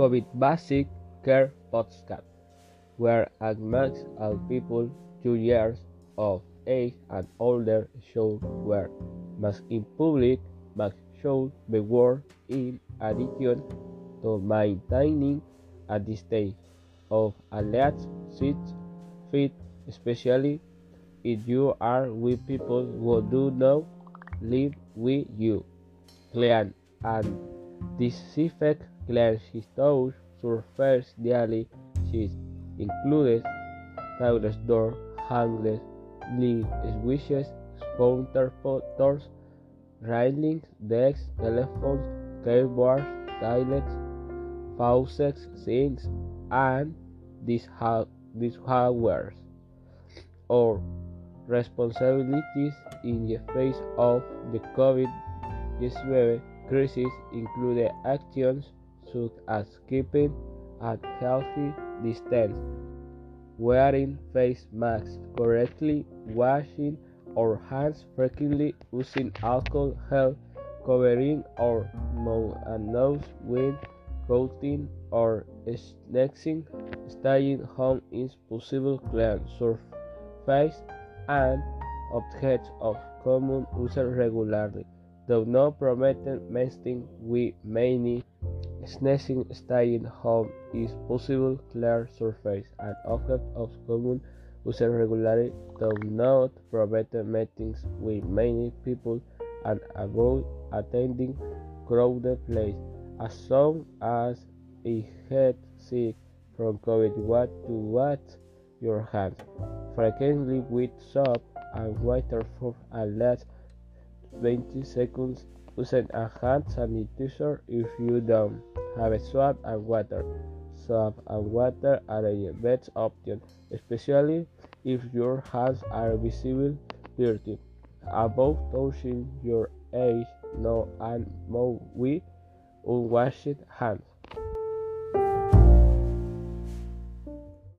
COVID Basic Care Podcast, where I makes all people two years of age and older should wear masks in public. Masks should be worn in addition to maintaining a distance of at least six feet, especially if you are with people who do not live with you. Clean and disinfect cleanse his toes, surface daily. She includes toilets door, handles, lead switches, countertops, railings, desks, telephones, keyboards, toilets, faucets, sinks, and hardware or responsibilities in the face of the COVID-19 crisis include actions such as keeping a healthy distance, wearing face masks correctly, washing our hands frequently, using alcohol, gel, covering our mouth and nose with clothing or sneezing, staying home is possible, clean surface and objects of common use regularly. Though not promoted messing with many sneezing, staying home is possible, clear surface and objects of common use regularly. Though not promoted meetings with many people and avoid attending crowded place As soon as you get sick from COVID, what to wash your hands frequently with soap and water for at least 20 seconds. Using a hand sanitizer if you don't have a soap and water. Soap and water are the best option, especially if your hands are visibly dirty. Avoid touching your eyes, nose, and mouth with unwashed hands.